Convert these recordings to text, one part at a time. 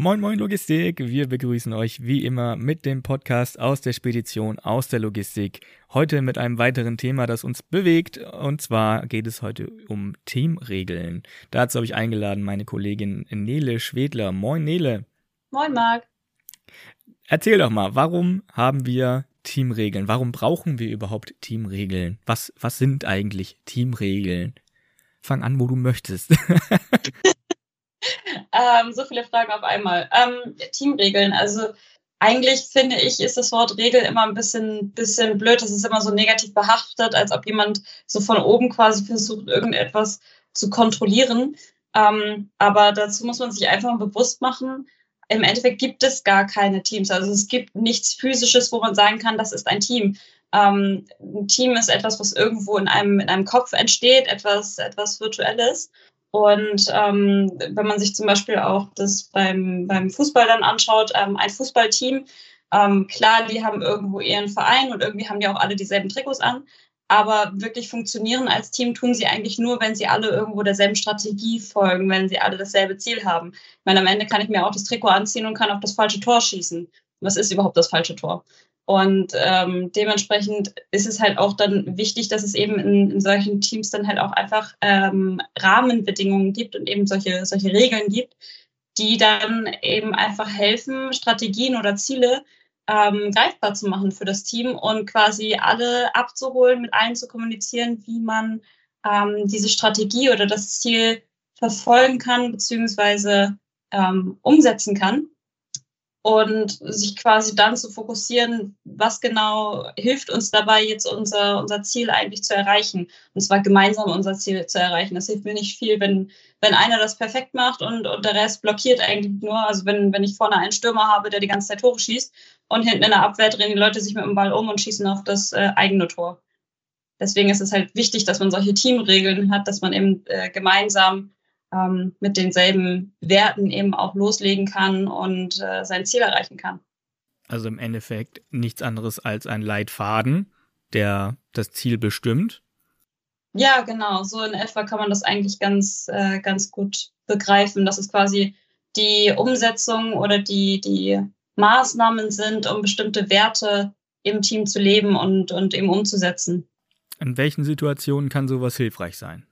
Moin Moin Logistik, wir begrüßen euch wie immer mit dem Podcast aus der Spedition, aus der Logistik. Heute mit einem weiteren Thema, das uns bewegt und zwar geht es heute um Teamregeln. Dazu habe ich eingeladen meine Kollegin Nele Schwedler. Moin Nele. Moin Marc. Erzähl doch mal, warum haben wir Teamregeln? Warum brauchen wir überhaupt Teamregeln? Was, was sind eigentlich Teamregeln? Fang an, wo du möchtest. ähm, so viele Fragen auf einmal. Ähm, Teamregeln, also eigentlich finde ich, ist das Wort Regel immer ein bisschen, bisschen blöd. Das ist immer so negativ behaftet, als ob jemand so von oben quasi versucht, irgendetwas zu kontrollieren. Ähm, aber dazu muss man sich einfach bewusst machen, im Endeffekt gibt es gar keine Teams. Also es gibt nichts Physisches, wo man sagen kann, das ist ein Team. Ähm, ein Team ist etwas, was irgendwo in einem, in einem Kopf entsteht, etwas, etwas Virtuelles. Und ähm, wenn man sich zum Beispiel auch das beim, beim Fußball dann anschaut, ähm, ein Fußballteam, ähm, klar, die haben irgendwo ihren Verein und irgendwie haben die auch alle dieselben Trikots an, aber wirklich funktionieren als Team tun sie eigentlich nur, wenn sie alle irgendwo derselben Strategie folgen, wenn sie alle dasselbe Ziel haben. Ich meine, am Ende kann ich mir auch das Trikot anziehen und kann auf das falsche Tor schießen. Was ist überhaupt das falsche Tor? Und ähm, dementsprechend ist es halt auch dann wichtig, dass es eben in, in solchen Teams dann halt auch einfach ähm, Rahmenbedingungen gibt und eben solche, solche Regeln gibt, die dann eben einfach helfen, Strategien oder Ziele ähm, greifbar zu machen für das Team und quasi alle abzuholen, mit allen zu kommunizieren, wie man ähm, diese Strategie oder das Ziel verfolgen kann, beziehungsweise ähm, umsetzen kann und sich quasi dann zu fokussieren, was genau hilft uns dabei, jetzt unser, unser Ziel eigentlich zu erreichen. Und zwar gemeinsam unser Ziel zu erreichen. Das hilft mir nicht viel, wenn, wenn einer das perfekt macht und, und der Rest blockiert eigentlich nur. Also wenn, wenn ich vorne einen Stürmer habe, der die ganze Zeit Tore schießt und hinten in der Abwehr drehen die Leute sich mit dem Ball um und schießen auf das äh, eigene Tor. Deswegen ist es halt wichtig, dass man solche Teamregeln hat, dass man eben äh, gemeinsam ähm, mit denselben Werten eben auch loslegen kann und äh, sein Ziel erreichen kann. Also im Endeffekt nichts anderes als ein Leitfaden, der das Ziel bestimmt. Ja, genau. So in etwa kann man das eigentlich ganz, äh, ganz gut begreifen, dass es quasi die Umsetzung oder die, die Maßnahmen sind, um bestimmte Werte im Team zu leben und, und eben umzusetzen. In welchen Situationen kann sowas hilfreich sein?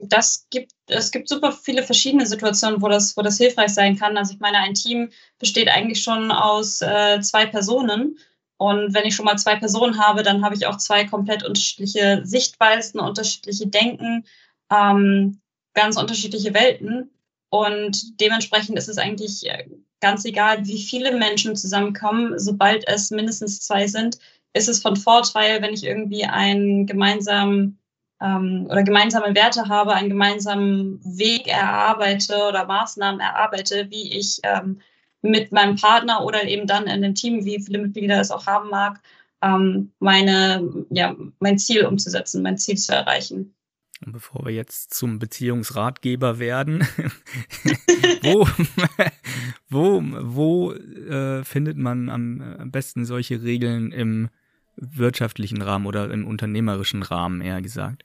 Das gibt, es gibt super viele verschiedene Situationen, wo das, wo das hilfreich sein kann. Also ich meine, ein Team besteht eigentlich schon aus äh, zwei Personen. Und wenn ich schon mal zwei Personen habe, dann habe ich auch zwei komplett unterschiedliche Sichtweisen, unterschiedliche Denken, ähm, ganz unterschiedliche Welten. Und dementsprechend ist es eigentlich äh, ganz egal, wie viele Menschen zusammenkommen. Sobald es mindestens zwei sind, ist es von Vorteil, wenn ich irgendwie einen gemeinsamen ähm, oder gemeinsame Werte habe, einen gemeinsamen Weg erarbeite oder Maßnahmen erarbeite, wie ich ähm, mit meinem Partner oder eben dann in dem Team, wie viele Mitglieder es auch haben mag, ähm, meine, ja, mein Ziel umzusetzen, mein Ziel zu erreichen. Und bevor wir jetzt zum Beziehungsratgeber werden, wo, wo, wo äh, findet man am besten solche Regeln im wirtschaftlichen Rahmen oder im unternehmerischen Rahmen, eher gesagt?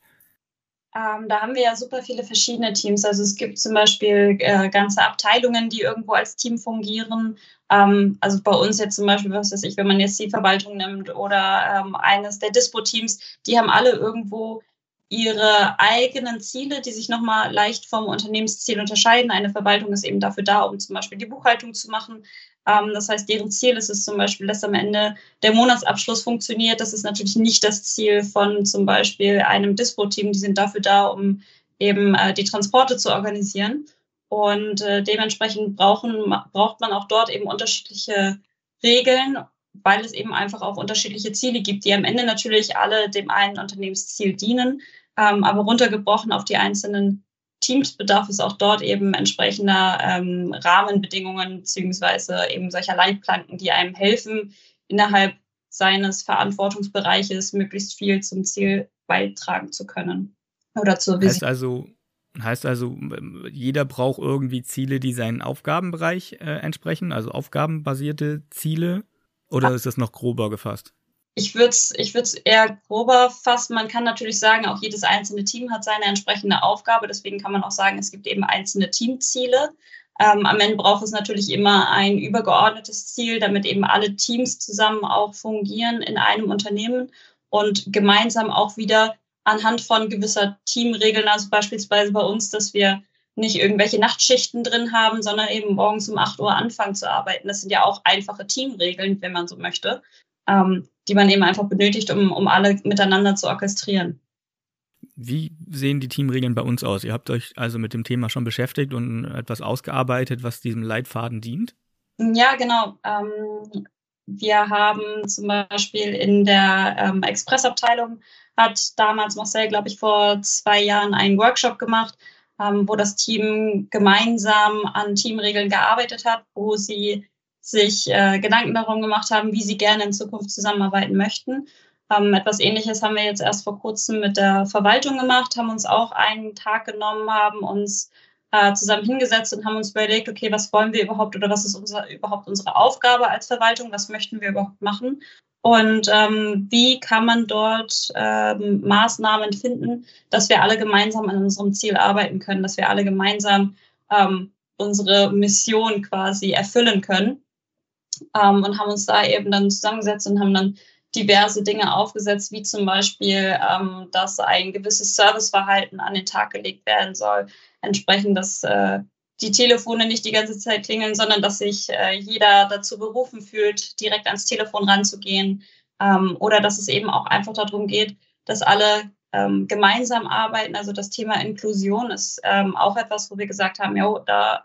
Ähm, da haben wir ja super viele verschiedene Teams. Also es gibt zum Beispiel äh, ganze Abteilungen, die irgendwo als Team fungieren. Ähm, also bei uns jetzt zum Beispiel, was weiß ich, wenn man jetzt die Verwaltung nimmt oder ähm, eines der Dispo-Teams, die haben alle irgendwo ihre eigenen Ziele, die sich nochmal leicht vom Unternehmensziel unterscheiden. Eine Verwaltung ist eben dafür da, um zum Beispiel die Buchhaltung zu machen. Ähm, das heißt, deren Ziel ist es zum Beispiel, dass am Ende der Monatsabschluss funktioniert. Das ist natürlich nicht das Ziel von zum Beispiel einem Dispo-Team. Die sind dafür da, um eben äh, die Transporte zu organisieren. Und äh, dementsprechend brauchen, braucht man auch dort eben unterschiedliche Regeln, weil es eben einfach auch unterschiedliche Ziele gibt, die am Ende natürlich alle dem einen Unternehmensziel dienen, ähm, aber runtergebrochen auf die einzelnen Teams bedarf es auch dort eben entsprechender ähm, Rahmenbedingungen beziehungsweise eben solcher Leitplanken, die einem helfen, innerhalb seines Verantwortungsbereiches möglichst viel zum Ziel beitragen zu können oder zur Vision. Heißt also, heißt also, jeder braucht irgendwie Ziele, die seinen Aufgabenbereich äh, entsprechen, also aufgabenbasierte Ziele, oder Ach. ist das noch grober gefasst? Ich würde es ich würd's eher grober fassen. Man kann natürlich sagen, auch jedes einzelne Team hat seine entsprechende Aufgabe. Deswegen kann man auch sagen, es gibt eben einzelne Teamziele. Ähm, am Ende braucht es natürlich immer ein übergeordnetes Ziel, damit eben alle Teams zusammen auch fungieren in einem Unternehmen und gemeinsam auch wieder anhand von gewisser Teamregeln, also beispielsweise bei uns, dass wir nicht irgendwelche Nachtschichten drin haben, sondern eben morgens um 8 Uhr anfangen zu arbeiten. Das sind ja auch einfache Teamregeln, wenn man so möchte, ähm, die man eben einfach benötigt, um, um alle miteinander zu orchestrieren. Wie sehen die Teamregeln bei uns aus? Ihr habt euch also mit dem Thema schon beschäftigt und etwas ausgearbeitet, was diesem Leitfaden dient? Ja, genau. Ähm, wir haben zum Beispiel in der ähm, Expressabteilung hat damals Marcel, glaube ich, vor zwei Jahren einen Workshop gemacht, ähm, wo das Team gemeinsam an Teamregeln gearbeitet hat, wo sie sich äh, Gedanken darum gemacht haben, wie sie gerne in Zukunft zusammenarbeiten möchten. Ähm, etwas Ähnliches haben wir jetzt erst vor kurzem mit der Verwaltung gemacht, haben uns auch einen Tag genommen, haben uns äh, zusammen hingesetzt und haben uns überlegt, okay, was wollen wir überhaupt oder was ist unser, überhaupt unsere Aufgabe als Verwaltung, was möchten wir überhaupt machen? Und ähm, wie kann man dort ähm, Maßnahmen finden, dass wir alle gemeinsam an unserem Ziel arbeiten können, dass wir alle gemeinsam ähm, unsere Mission quasi erfüllen können ähm, und haben uns da eben dann zusammengesetzt und haben dann diverse Dinge aufgesetzt, wie zum Beispiel, ähm, dass ein gewisses Serviceverhalten an den Tag gelegt werden soll, entsprechend, dass äh, die Telefone nicht die ganze Zeit klingeln, sondern dass sich äh, jeder dazu berufen fühlt, direkt ans Telefon ranzugehen. Ähm, oder dass es eben auch einfach darum geht, dass alle ähm, gemeinsam arbeiten. Also das Thema Inklusion ist ähm, auch etwas, wo wir gesagt haben, ja, da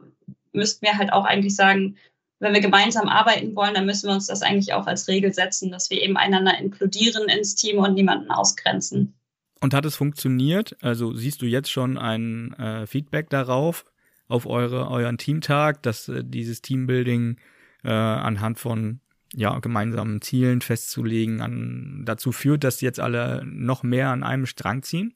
müssten wir halt auch eigentlich sagen, wenn wir gemeinsam arbeiten wollen, dann müssen wir uns das eigentlich auch als Regel setzen, dass wir eben einander inkludieren ins Team und niemanden ausgrenzen. Und hat es funktioniert? Also siehst du jetzt schon ein äh, Feedback darauf, auf eure, euren Teamtag, dass äh, dieses Teambuilding äh, anhand von ja, gemeinsamen Zielen festzulegen an, dazu führt, dass jetzt alle noch mehr an einem Strang ziehen?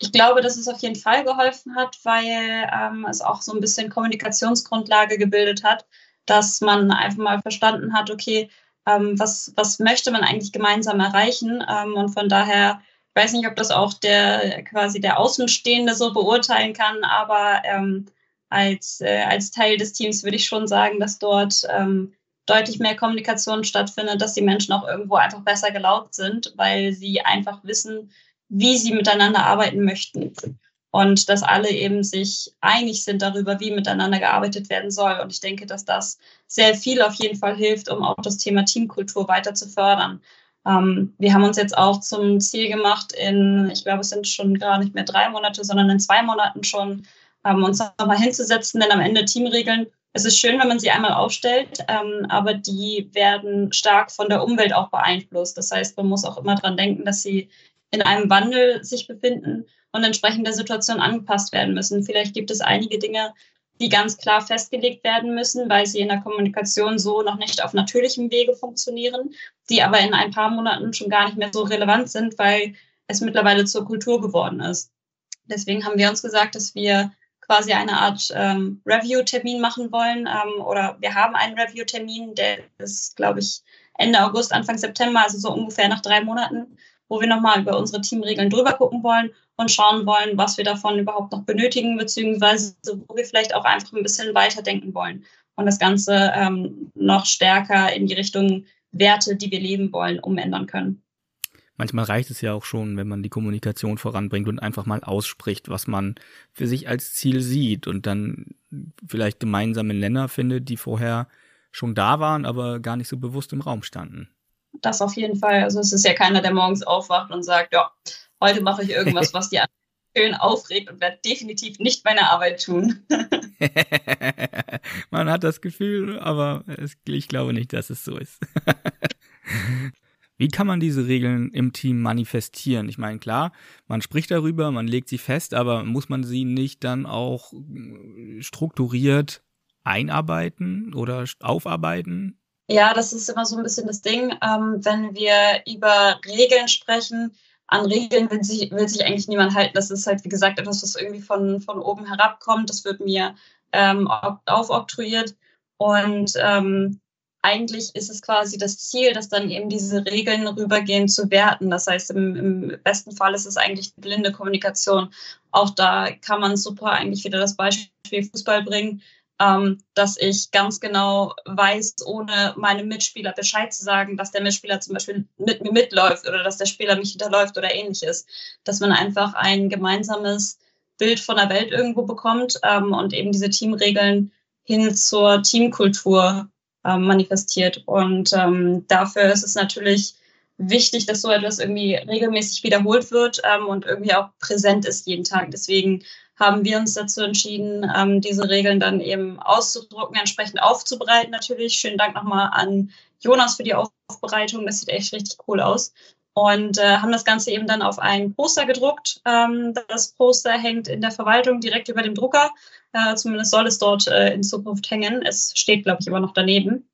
Ich glaube, dass es auf jeden Fall geholfen hat, weil ähm, es auch so ein bisschen Kommunikationsgrundlage gebildet hat dass man einfach mal verstanden hat, okay, ähm, was, was möchte man eigentlich gemeinsam erreichen? Ähm, und von daher, ich weiß nicht, ob das auch der quasi der Außenstehende so beurteilen kann, aber ähm, als, äh, als Teil des Teams würde ich schon sagen, dass dort ähm, deutlich mehr Kommunikation stattfindet, dass die Menschen auch irgendwo einfach besser gelaubt sind, weil sie einfach wissen, wie sie miteinander arbeiten möchten und dass alle eben sich einig sind darüber, wie miteinander gearbeitet werden soll. Und ich denke, dass das sehr viel auf jeden Fall hilft, um auch das Thema Teamkultur weiter zu fördern. Ähm, wir haben uns jetzt auch zum Ziel gemacht, in, ich glaube, es sind schon gar nicht mehr drei Monate, sondern in zwei Monaten schon, ähm, uns nochmal hinzusetzen, denn am Ende Teamregeln es ist schön, wenn man sie einmal aufstellt, ähm, aber die werden stark von der Umwelt auch beeinflusst. Das heißt, man muss auch immer dran denken, dass sie in einem Wandel sich befinden und entsprechend der Situation angepasst werden müssen. Vielleicht gibt es einige Dinge, die ganz klar festgelegt werden müssen, weil sie in der Kommunikation so noch nicht auf natürlichem Wege funktionieren, die aber in ein paar Monaten schon gar nicht mehr so relevant sind, weil es mittlerweile zur Kultur geworden ist. Deswegen haben wir uns gesagt, dass wir quasi eine Art ähm, Review-Termin machen wollen ähm, oder wir haben einen Review-Termin, der ist, glaube ich, Ende August, Anfang September, also so ungefähr nach drei Monaten, wo wir nochmal über unsere Teamregeln drüber gucken wollen und schauen wollen, was wir davon überhaupt noch benötigen, beziehungsweise wo wir vielleicht auch einfach ein bisschen weiterdenken wollen und das Ganze ähm, noch stärker in die Richtung Werte, die wir leben wollen, umändern können. Manchmal reicht es ja auch schon, wenn man die Kommunikation voranbringt und einfach mal ausspricht, was man für sich als Ziel sieht und dann vielleicht gemeinsame Nenner findet, die vorher schon da waren, aber gar nicht so bewusst im Raum standen das auf jeden Fall. Also es ist ja keiner, der morgens aufwacht und sagt, ja, heute mache ich irgendwas, was die anderen schön aufregt und werde definitiv nicht meine Arbeit tun. Man hat das Gefühl, aber ich glaube nicht, dass es so ist. Wie kann man diese Regeln im Team manifestieren? Ich meine, klar, man spricht darüber, man legt sie fest, aber muss man sie nicht dann auch strukturiert einarbeiten oder aufarbeiten? Ja, das ist immer so ein bisschen das Ding. Ähm, wenn wir über Regeln sprechen, an Regeln will sich, will sich eigentlich niemand halten. Das ist halt, wie gesagt, etwas, was irgendwie von, von oben herabkommt. Das wird mir ähm, aufoktroyiert. Und ähm, eigentlich ist es quasi das Ziel, dass dann eben diese Regeln rübergehen zu werten. Das heißt, im, im besten Fall ist es eigentlich blinde Kommunikation. Auch da kann man super eigentlich wieder das Beispiel Fußball bringen ähm, dass ich ganz genau weiß, ohne meinem Mitspieler Bescheid zu sagen, dass der Mitspieler zum Beispiel mit mir mitläuft oder dass der Spieler mich hinterläuft oder ähnliches. Dass man einfach ein gemeinsames Bild von der Welt irgendwo bekommt ähm, und eben diese Teamregeln hin zur Teamkultur ähm, manifestiert. Und ähm, dafür ist es natürlich wichtig, dass so etwas irgendwie regelmäßig wiederholt wird ähm, und irgendwie auch präsent ist jeden Tag. Deswegen haben wir uns dazu entschieden, ähm, diese Regeln dann eben auszudrucken, entsprechend aufzubereiten natürlich. Schönen Dank nochmal an Jonas für die Aufbereitung. Das sieht echt richtig cool aus. Und äh, haben das Ganze eben dann auf ein Poster gedruckt. Ähm, das Poster hängt in der Verwaltung direkt über dem Drucker. Äh, zumindest soll es dort äh, in Zukunft hängen. Es steht, glaube ich, immer noch daneben.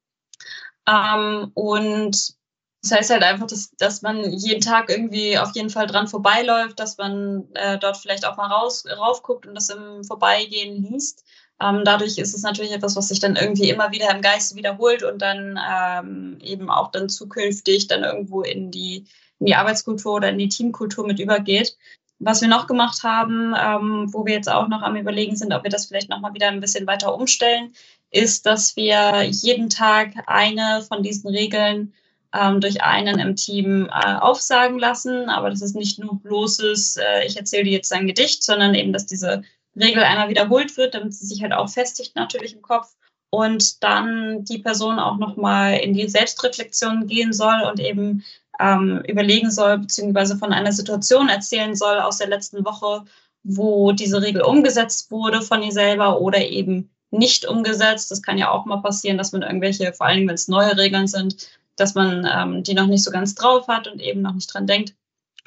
Ähm, und das heißt halt einfach, dass, dass man jeden Tag irgendwie auf jeden Fall dran vorbeiläuft, dass man äh, dort vielleicht auch mal raus, raufguckt und das im Vorbeigehen liest. Ähm, dadurch ist es natürlich etwas, was sich dann irgendwie immer wieder im Geiste wiederholt und dann ähm, eben auch dann zukünftig dann irgendwo in die, in die Arbeitskultur oder in die Teamkultur mit übergeht. Was wir noch gemacht haben, ähm, wo wir jetzt auch noch am Überlegen sind, ob wir das vielleicht nochmal wieder ein bisschen weiter umstellen, ist, dass wir jeden Tag eine von diesen Regeln ähm, durch einen im Team äh, aufsagen lassen. Aber das ist nicht nur bloßes, äh, ich erzähle dir jetzt ein Gedicht, sondern eben, dass diese Regel einmal wiederholt wird, damit sie sich halt auch festigt natürlich im Kopf. Und dann die Person auch nochmal in die Selbstreflexion gehen soll und eben ähm, überlegen soll, beziehungsweise von einer Situation erzählen soll aus der letzten Woche, wo diese Regel umgesetzt wurde von ihr selber oder eben nicht umgesetzt. Das kann ja auch mal passieren, dass man irgendwelche, vor allem wenn es neue Regeln sind, dass man ähm, die noch nicht so ganz drauf hat und eben noch nicht dran denkt,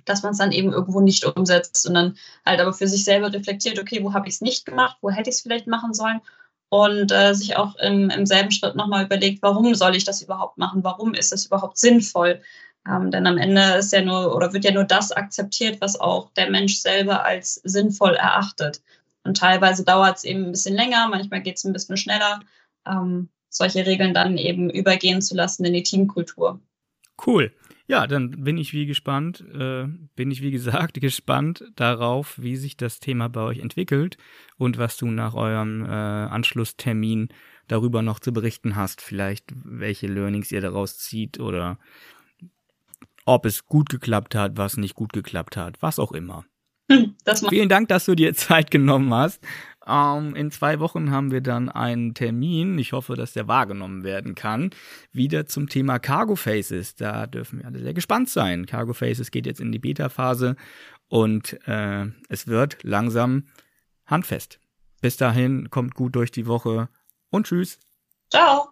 dass man es dann eben irgendwo nicht umsetzt, sondern halt aber für sich selber reflektiert, okay, wo habe ich es nicht gemacht, wo hätte ich es vielleicht machen sollen und äh, sich auch im, im selben Schritt nochmal überlegt, warum soll ich das überhaupt machen, warum ist das überhaupt sinnvoll. Ähm, denn am Ende ist ja nur oder wird ja nur das akzeptiert, was auch der Mensch selber als sinnvoll erachtet. Und teilweise dauert es eben ein bisschen länger, manchmal geht es ein bisschen schneller. Ähm, solche Regeln dann eben übergehen zu lassen in die Teamkultur. Cool. Ja, dann bin ich wie gespannt, äh, bin ich wie gesagt gespannt darauf, wie sich das Thema bei euch entwickelt und was du nach eurem äh, Anschlusstermin darüber noch zu berichten hast. Vielleicht welche Learnings ihr daraus zieht oder ob es gut geklappt hat, was nicht gut geklappt hat, was auch immer. Vielen Dank, dass du dir Zeit genommen hast. Ähm, in zwei Wochen haben wir dann einen Termin, ich hoffe, dass der wahrgenommen werden kann, wieder zum Thema Cargo Faces. Da dürfen wir alle sehr gespannt sein. Cargo Faces geht jetzt in die Beta-Phase und äh, es wird langsam handfest. Bis dahin, kommt gut durch die Woche und tschüss. Ciao.